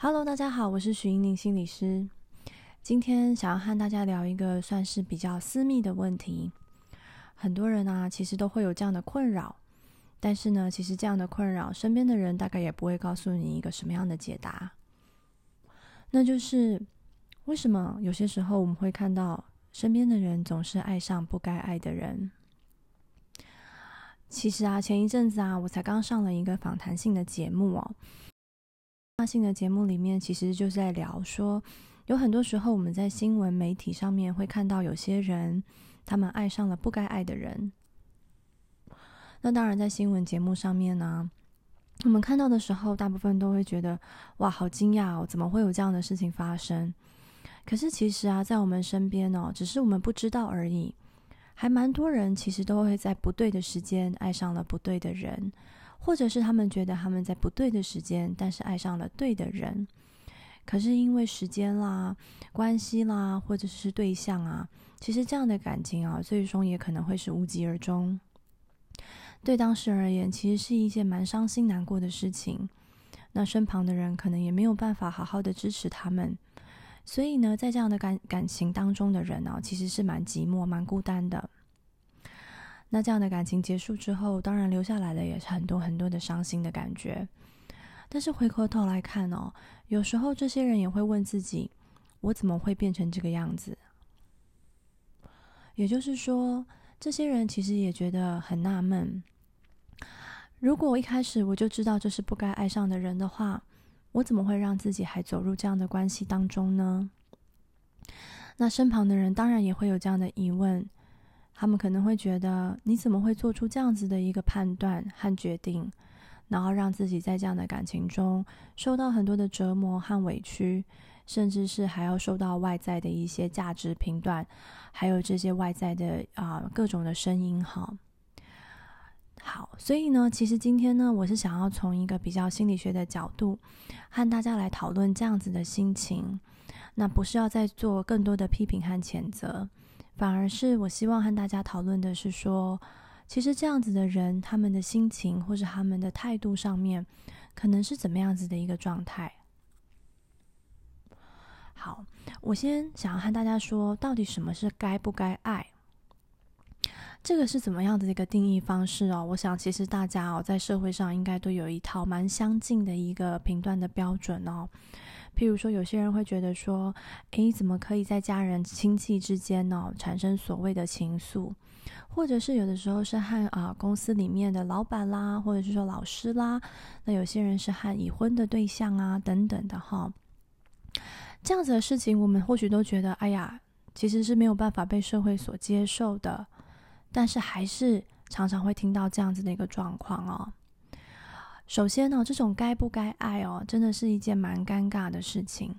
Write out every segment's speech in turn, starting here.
Hello，大家好，我是徐英宁心理师。今天想要和大家聊一个算是比较私密的问题。很多人啊，其实都会有这样的困扰，但是呢，其实这样的困扰，身边的人大概也不会告诉你一个什么样的解答。那就是为什么有些时候我们会看到身边的人总是爱上不该爱的人？其实啊，前一阵子啊，我才刚上了一个访谈性的节目哦。性的节目里面，其实就是在聊说，有很多时候我们在新闻媒体上面会看到有些人，他们爱上了不该爱的人。那当然，在新闻节目上面呢，我们看到的时候，大部分都会觉得哇，好惊讶哦，怎么会有这样的事情发生？可是其实啊，在我们身边哦，只是我们不知道而已，还蛮多人其实都会在不对的时间爱上了不对的人。或者是他们觉得他们在不对的时间，但是爱上了对的人，可是因为时间啦、关系啦，或者是对象啊，其实这样的感情啊，最终也可能会是无疾而终。对当事人而言，其实是一件蛮伤心难过的事情。那身旁的人可能也没有办法好好的支持他们，所以呢，在这样的感感情当中的人呢，其实是蛮寂寞、蛮孤单的。那这样的感情结束之后，当然留下来的也是很多很多的伤心的感觉。但是回过头来看哦，有时候这些人也会问自己：我怎么会变成这个样子？也就是说，这些人其实也觉得很纳闷：如果我一开始我就知道这是不该爱上的人的话，我怎么会让自己还走入这样的关系当中呢？那身旁的人当然也会有这样的疑问。他们可能会觉得，你怎么会做出这样子的一个判断和决定，然后让自己在这样的感情中受到很多的折磨和委屈，甚至是还要受到外在的一些价值评断，还有这些外在的啊各种的声音。哈，好，所以呢，其实今天呢，我是想要从一个比较心理学的角度，和大家来讨论这样子的心情，那不是要再做更多的批评和谴责。反而是我希望和大家讨论的是说，其实这样子的人，他们的心情或者他们的态度上面，可能是怎么样子的一个状态。好，我先想要和大家说，到底什么是该不该爱？这个是怎么样的一个定义方式哦？我想其实大家哦，在社会上应该都有一套蛮相近的一个评断的标准哦。譬如说，有些人会觉得说：“诶，怎么可以在家人、亲戚之间呢产生所谓的情愫？或者是有的时候是和啊公司里面的老板啦，或者是说老师啦，那有些人是和已婚的对象啊等等的哈。这样子的事情，我们或许都觉得，哎呀，其实是没有办法被社会所接受的，但是还是常常会听到这样子的一个状况哦。”首先呢，这种该不该爱哦，真的是一件蛮尴尬的事情。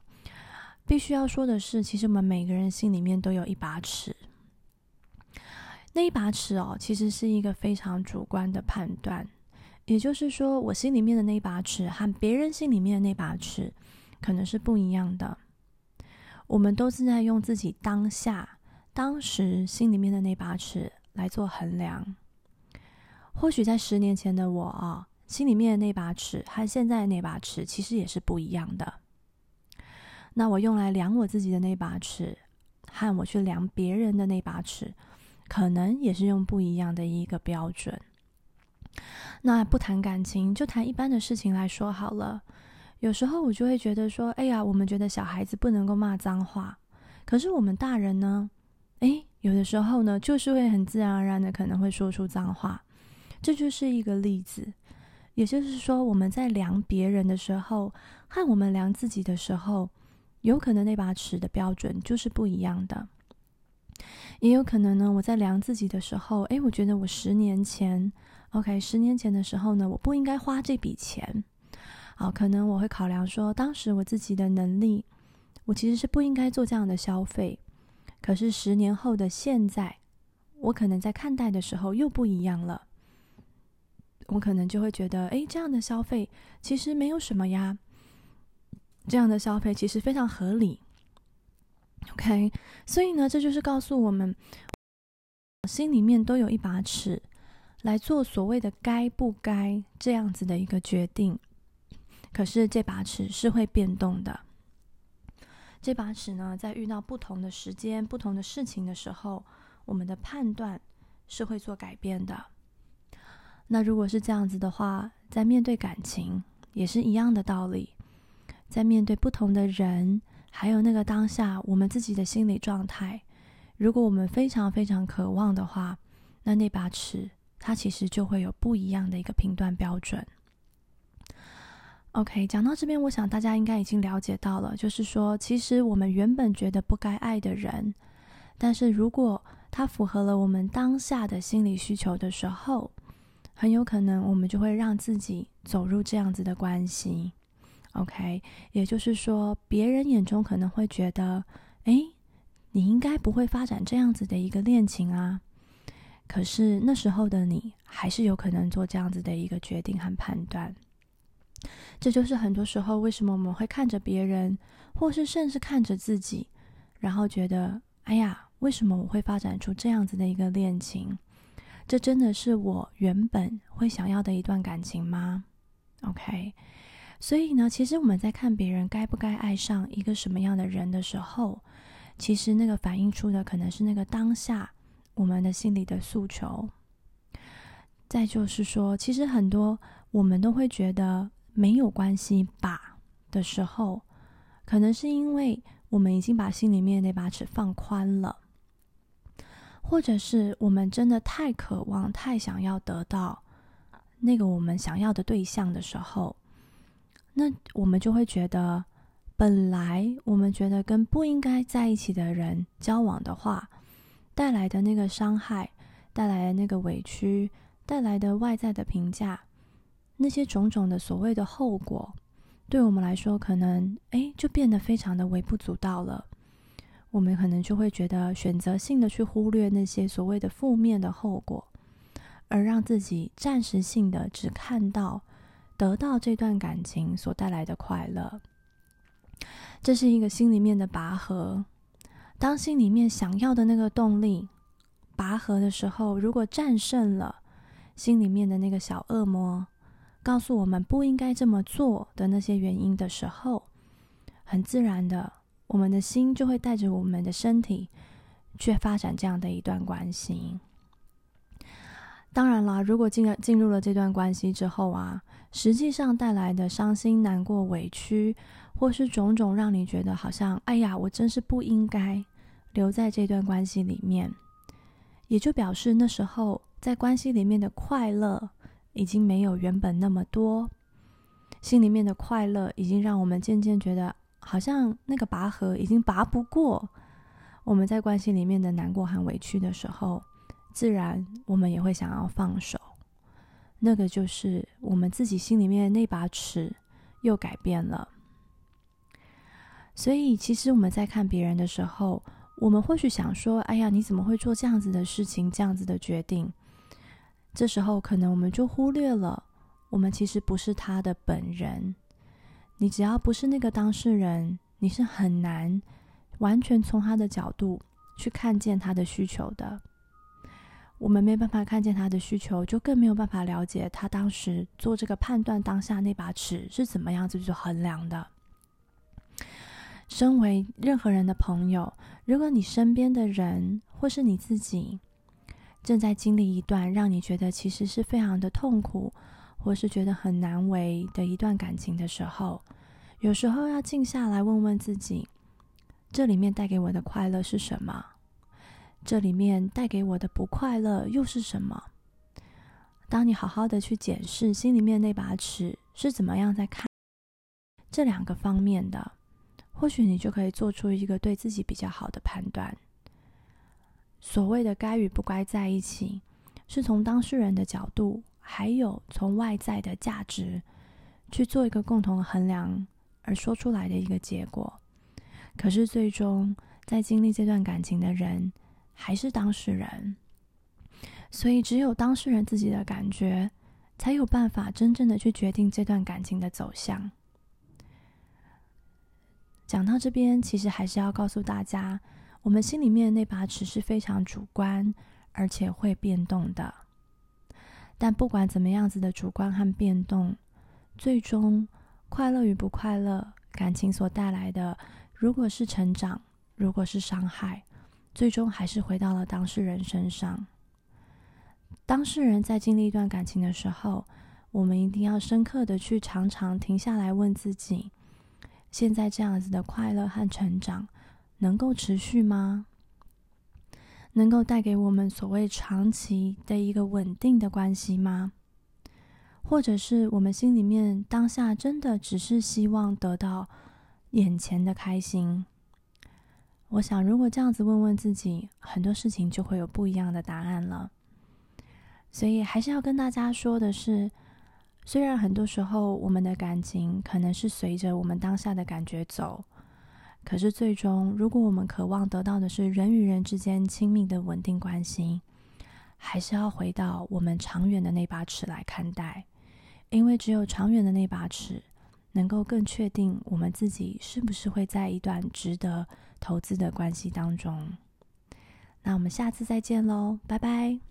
必须要说的是，其实我们每个人心里面都有一把尺。那一把尺哦，其实是一个非常主观的判断。也就是说，我心里面的那一把尺和别人心里面的那把尺可能是不一样的。我们都是在用自己当下、当时心里面的那把尺来做衡量。或许在十年前的我啊。心里面的那把尺和现在的那把尺其实也是不一样的。那我用来量我自己的那把尺，和我去量别人的那把尺，可能也是用不一样的一个标准。那不谈感情，就谈一般的事情来说好了。有时候我就会觉得说，哎呀，我们觉得小孩子不能够骂脏话，可是我们大人呢，哎，有的时候呢，就是会很自然而然的可能会说出脏话。这就是一个例子。也就是说，我们在量别人的时候，和我们量自己的时候，有可能那把尺的标准就是不一样的。也有可能呢，我在量自己的时候，诶，我觉得我十年前，OK，十年前的时候呢，我不应该花这笔钱。啊，可能我会考量说，当时我自己的能力，我其实是不应该做这样的消费。可是十年后的现在，我可能在看待的时候又不一样了。我可能就会觉得，哎，这样的消费其实没有什么呀，这样的消费其实非常合理。OK，所以呢，这就是告诉我们，心里面都有一把尺，来做所谓的该不该这样子的一个决定。可是这把尺是会变动的。这把尺呢，在遇到不同的时间、不同的事情的时候，我们的判断是会做改变的。那如果是这样子的话，在面对感情也是一样的道理，在面对不同的人，还有那个当下我们自己的心理状态，如果我们非常非常渴望的话，那那把尺它其实就会有不一样的一个评断标准。OK，讲到这边，我想大家应该已经了解到了，就是说，其实我们原本觉得不该爱的人，但是如果他符合了我们当下的心理需求的时候，很有可能我们就会让自己走入这样子的关系。OK，也就是说，别人眼中可能会觉得，哎，你应该不会发展这样子的一个恋情啊。可是那时候的你，还是有可能做这样子的一个决定和判断。这就是很多时候为什么我们会看着别人，或是甚至看着自己，然后觉得，哎呀，为什么我会发展出这样子的一个恋情？这真的是我原本会想要的一段感情吗？OK，所以呢，其实我们在看别人该不该爱上一个什么样的人的时候，其实那个反映出的可能是那个当下我们的心里的诉求。再就是说，其实很多我们都会觉得。没有关系吧的时候，可能是因为我们已经把心里面那把尺放宽了，或者是我们真的太渴望、太想要得到那个我们想要的对象的时候，那我们就会觉得，本来我们觉得跟不应该在一起的人交往的话，带来的那个伤害、带来的那个委屈、带来的外在的评价。那些种种的所谓的后果，对我们来说，可能哎，就变得非常的微不足道了。我们可能就会觉得选择性的去忽略那些所谓的负面的后果，而让自己暂时性的只看到得到这段感情所带来的快乐。这是一个心里面的拔河。当心里面想要的那个动力拔河的时候，如果战胜了心里面的那个小恶魔。告诉我们不应该这么做的那些原因的时候，很自然的，我们的心就会带着我们的身体去发展这样的一段关系。当然啦，如果进了进入了这段关系之后啊，实际上带来的伤心、难过、委屈，或是种种让你觉得好像哎呀，我真是不应该留在这段关系里面，也就表示那时候在关系里面的快乐。已经没有原本那么多，心里面的快乐已经让我们渐渐觉得，好像那个拔河已经拔不过。我们在关系里面的难过和委屈的时候，自然我们也会想要放手。那个就是我们自己心里面的那把尺又改变了。所以，其实我们在看别人的时候，我们或许想说：“哎呀，你怎么会做这样子的事情，这样子的决定？”这时候，可能我们就忽略了，我们其实不是他的本人。你只要不是那个当事人，你是很难完全从他的角度去看见他的需求的。我们没办法看见他的需求，就更没有办法了解他当时做这个判断当下那把尺是怎么样子去衡量的。身为任何人的朋友，如果你身边的人或是你自己，正在经历一段让你觉得其实是非常的痛苦，或是觉得很难为的一段感情的时候，有时候要静下来问问自己：这里面带给我的快乐是什么？这里面带给我的不快乐又是什么？当你好好的去检视心里面那把尺是怎么样在看这两个方面的，或许你就可以做出一个对自己比较好的判断。所谓的该与不该在一起，是从当事人的角度，还有从外在的价值去做一个共同衡量而说出来的一个结果。可是最终在经历这段感情的人还是当事人，所以只有当事人自己的感觉，才有办法真正的去决定这段感情的走向。讲到这边，其实还是要告诉大家。我们心里面那把尺是非常主观，而且会变动的。但不管怎么样子的主观和变动，最终快乐与不快乐，感情所带来的，如果是成长，如果是伤害，最终还是回到了当事人身上。当事人在经历一段感情的时候，我们一定要深刻的去常常停下来问自己：现在这样子的快乐和成长，能够持续吗？能够带给我们所谓长期的一个稳定的关系吗？或者是我们心里面当下真的只是希望得到眼前的开心？我想，如果这样子问问自己，很多事情就会有不一样的答案了。所以，还是要跟大家说的是，虽然很多时候我们的感情可能是随着我们当下的感觉走，可是最终，如果我们渴望得到的是人与人之间亲密的稳定关系，还是要回到我们长远的那把尺来看待。因为只有长远的那把尺，能够更确定我们自己是不是会在一段值得投资的关系当中。那我们下次再见喽，拜拜。